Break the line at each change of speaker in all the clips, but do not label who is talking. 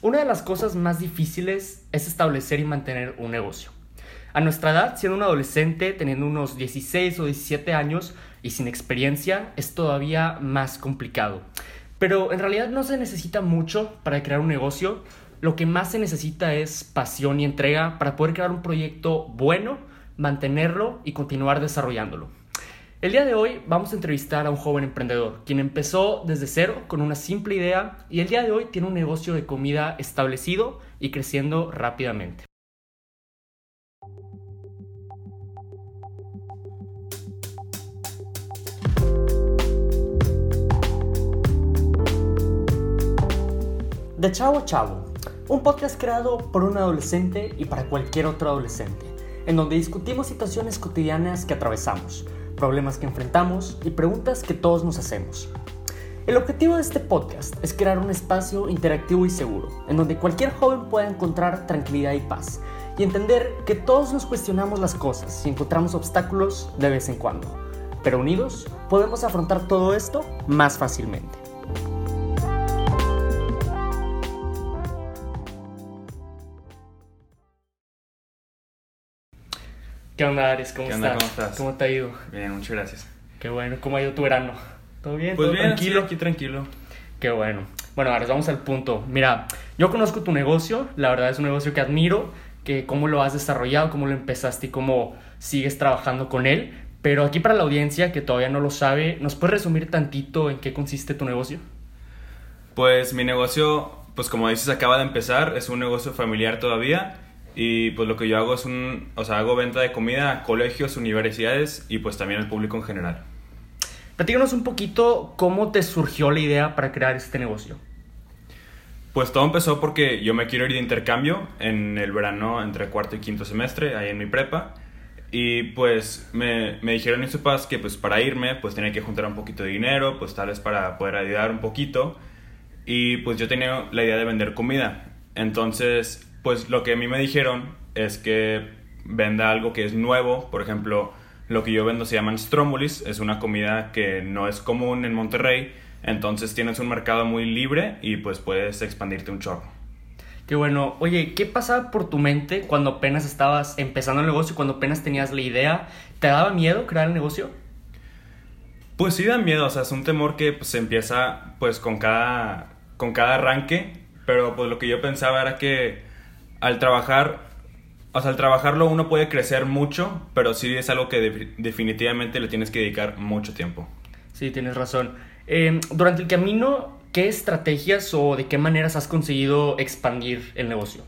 Una de las cosas más difíciles es establecer y mantener un negocio. A nuestra edad, siendo un adolescente, teniendo unos 16 o 17 años y sin experiencia, es todavía más complicado. Pero en realidad no se necesita mucho para crear un negocio. Lo que más se necesita es pasión y entrega para poder crear un proyecto bueno, mantenerlo y continuar desarrollándolo. El día de hoy vamos a entrevistar a un joven emprendedor, quien empezó desde cero con una simple idea y el día de hoy tiene un negocio de comida establecido y creciendo rápidamente. De Chavo Chavo, un podcast creado por un adolescente y para cualquier otro adolescente, en donde discutimos situaciones cotidianas que atravesamos problemas que enfrentamos y preguntas que todos nos hacemos. El objetivo de este podcast es crear un espacio interactivo y seguro, en donde cualquier joven pueda encontrar tranquilidad y paz, y entender que todos nos cuestionamos las cosas y encontramos obstáculos de vez en cuando, pero unidos podemos afrontar todo esto más fácilmente. ¿Qué onda, Ares? ¿Cómo,
¿Qué
estás?
onda? ¿Cómo estás?
¿Cómo te ha ido?
Bien, muchas gracias.
Qué bueno. ¿Cómo ha ido tu verano? ¿Todo bien?
Pues
¿Todo
bien,
tranquilo?
tranquilo, aquí tranquilo.
Qué bueno. Bueno, Ares, vamos al punto. Mira, yo conozco tu negocio. La verdad es un negocio que admiro. Que cómo lo has desarrollado, cómo lo empezaste y cómo sigues trabajando con él. Pero aquí para la audiencia que todavía no lo sabe, ¿nos puedes resumir tantito en qué consiste tu negocio?
Pues mi negocio, pues como dices, acaba de empezar. Es un negocio familiar todavía. Y pues lo que yo hago es un, o sea, hago venta de comida a colegios, universidades y pues también al público en general.
Platícanos un poquito cómo te surgió la idea para crear este negocio.
Pues todo empezó porque yo me quiero ir de intercambio en el verano entre cuarto y quinto semestre, ahí en mi prepa. Y pues me, me dijeron mis papás que pues para irme pues tenía que juntar un poquito de dinero, pues tal vez para poder ayudar un poquito. Y pues yo tenía la idea de vender comida. Entonces pues lo que a mí me dijeron es que venda algo que es nuevo. Por ejemplo, lo que yo vendo se llaman stromolis. Es una comida que no es común en Monterrey. Entonces tienes un mercado muy libre y pues puedes expandirte un chorro.
Qué bueno. Oye, ¿qué pasaba por tu mente cuando apenas estabas empezando el negocio, cuando apenas tenías la idea? ¿Te daba miedo crear el negocio?
Pues sí da miedo, o sea, es un temor que pues, se empieza pues con cada, con cada arranque, pero pues lo que yo pensaba era que al trabajar, o sea, al trabajarlo uno puede crecer mucho, pero sí es algo que de- definitivamente le tienes que dedicar mucho tiempo.
Sí, tienes razón. Eh, durante el camino, ¿qué estrategias o de qué maneras has conseguido expandir el negocio?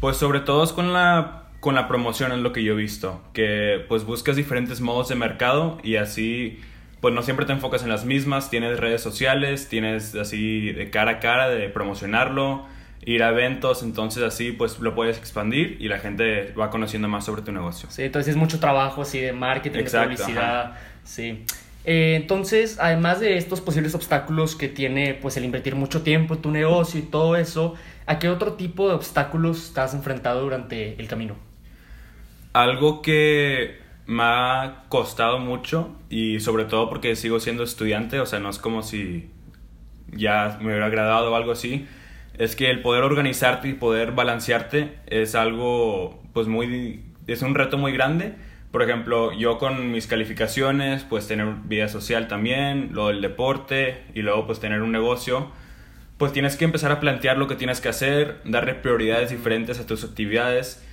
Pues sobre todo es con la, con la promoción es lo que yo he visto, que pues buscas diferentes modos de mercado y así pues no siempre te enfocas en las mismas, tienes redes sociales, tienes así de cara a cara de promocionarlo, ir a eventos, entonces así pues lo puedes expandir y la gente va conociendo más sobre tu negocio.
Sí, entonces es mucho trabajo así de marketing,
Exacto,
de publicidad. Sí. Eh, entonces, además de estos posibles obstáculos que tiene pues el invertir mucho tiempo en tu negocio y todo eso, ¿a qué otro tipo de obstáculos has enfrentado durante el camino?
Algo que me ha costado mucho y sobre todo porque sigo siendo estudiante, o sea, no es como si ya me hubiera agradado o algo así, es que el poder organizarte y poder balancearte es algo, pues muy, es un reto muy grande. Por ejemplo, yo con mis calificaciones, pues tener vida social también, lo del deporte y luego pues tener un negocio, pues tienes que empezar a plantear lo que tienes que hacer, darle prioridades diferentes a tus actividades.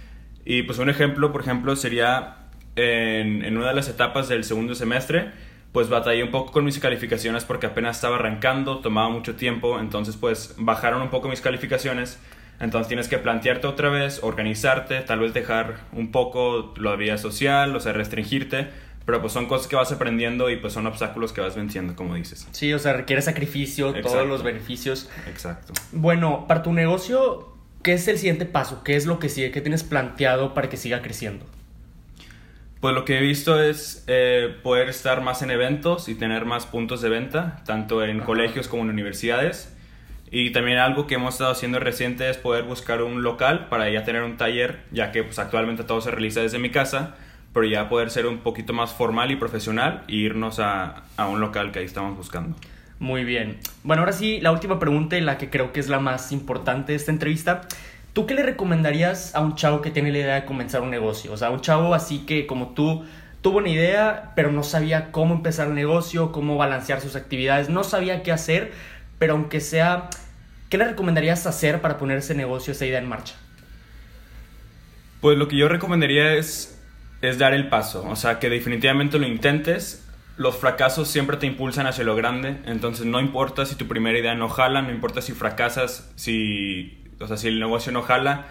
Y pues un ejemplo, por ejemplo, sería en, en una de las etapas del segundo semestre, pues batallé un poco con mis calificaciones porque apenas estaba arrancando, tomaba mucho tiempo, entonces pues bajaron un poco mis calificaciones. Entonces tienes que plantearte otra vez, organizarte, tal vez dejar un poco la vida social, o sea, restringirte, pero pues son cosas que vas aprendiendo y pues son obstáculos que vas venciendo, como dices.
Sí, o sea, requiere sacrificio, todos
Exacto.
los beneficios.
Exacto.
Bueno, para tu negocio, ¿qué es el siguiente paso? ¿Qué es lo que sigue? ¿Qué tienes planteado para que siga creciendo?
Pues lo que he visto es eh, poder estar más en eventos y tener más puntos de venta, tanto en
Ajá.
colegios como en universidades. Y también algo que hemos estado haciendo reciente es poder buscar un local para ya tener un taller, ya que pues, actualmente todo se realiza desde mi casa, pero ya poder ser un poquito más formal y profesional e irnos a, a un local que ahí estamos buscando.
Muy bien. Bueno, ahora sí, la última pregunta y la que creo que es la más importante de esta entrevista. ¿Tú qué le recomendarías a un chavo que tiene la idea de comenzar un negocio? O sea, un chavo así que como tú tuvo una idea, pero no sabía cómo empezar el negocio, cómo balancear sus actividades, no sabía qué hacer, pero aunque sea, ¿qué le recomendarías hacer para poner ese negocio, esa idea en marcha?
Pues lo que yo recomendaría es, es dar el paso, o sea, que definitivamente lo intentes. Los fracasos siempre te impulsan hacia lo grande, entonces no importa si tu primera idea no jala, no importa si fracasas, si, o sea, si el negocio no jala,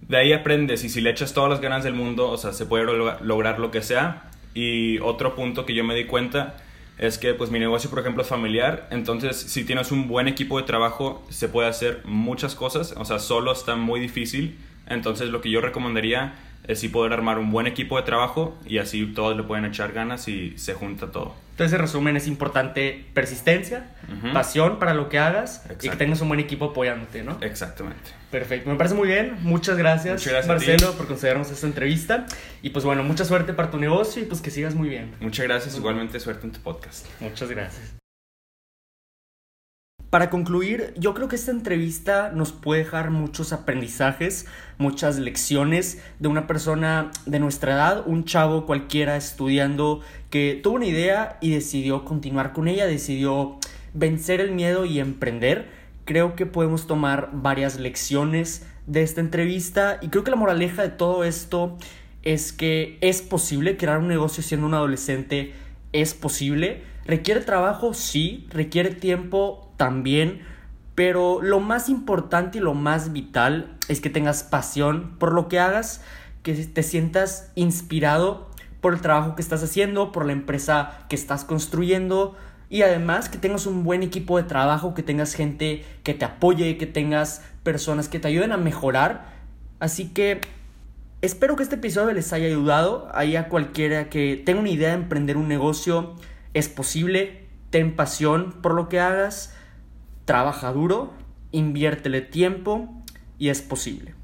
de ahí aprendes y si le echas todas las ganas del mundo, o sea, se puede lograr lo que sea. Y otro punto que yo me di cuenta es que pues mi negocio, por ejemplo, es familiar, entonces si tienes un buen equipo de trabajo se puede hacer muchas cosas, o sea, solo está muy difícil, entonces lo que yo recomendaría es sí poder armar un buen equipo de trabajo y así todos le pueden echar ganas y se junta todo.
Entonces, en resumen, es importante persistencia, pasión para lo que hagas y que tengas un buen equipo apoyándote, ¿no?
Exactamente.
Perfecto, me parece muy bien. Muchas gracias,
muchas gracias
Marcelo, por concedernos esta entrevista. Y pues bueno, mucha suerte para tu negocio y pues que sigas muy bien.
Muchas gracias, igualmente suerte en tu podcast.
Muchas gracias. Para concluir, yo creo que esta entrevista nos puede dejar muchos aprendizajes, muchas lecciones de una persona de nuestra edad, un chavo cualquiera estudiando que tuvo una idea y decidió continuar con ella, decidió vencer el miedo y emprender. Creo que podemos tomar varias lecciones de esta entrevista y creo que la moraleja de todo esto es que es posible crear un negocio siendo un adolescente, es posible. Requiere trabajo, sí, requiere tiempo, también, pero lo más importante y lo más vital es que tengas pasión por lo que hagas, que te sientas inspirado por el trabajo que estás haciendo, por la empresa que estás construyendo y además que tengas un buen equipo de trabajo, que tengas gente que te apoye, que tengas personas que te ayuden a mejorar. Así que espero que este episodio les haya ayudado. Ahí a cualquiera que tenga una idea de emprender un negocio, es posible. Ten pasión por lo que hagas trabaja duro, inviértele tiempo y es posible.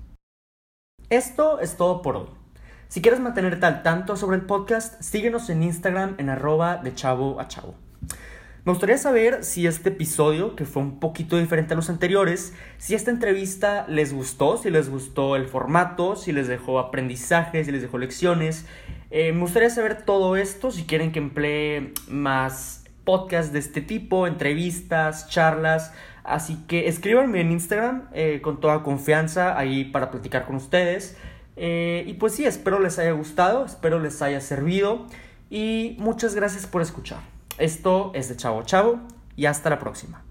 Esto es todo por hoy. Si quieres mantenerte al tanto sobre el podcast, síguenos en Instagram en arroba de chavo a chavo. Me gustaría saber si este episodio, que fue un poquito diferente a los anteriores, si esta entrevista les gustó, si les gustó el formato, si les dejó aprendizajes, si les dejó lecciones. Eh, me gustaría saber todo esto, si quieren que emplee más podcast de este tipo, entrevistas, charlas. Así que escríbanme en Instagram eh, con toda confianza ahí para platicar con ustedes. Eh, y pues sí, espero les haya gustado, espero les haya servido y muchas gracias por escuchar. Esto es de Chavo Chavo y hasta la próxima.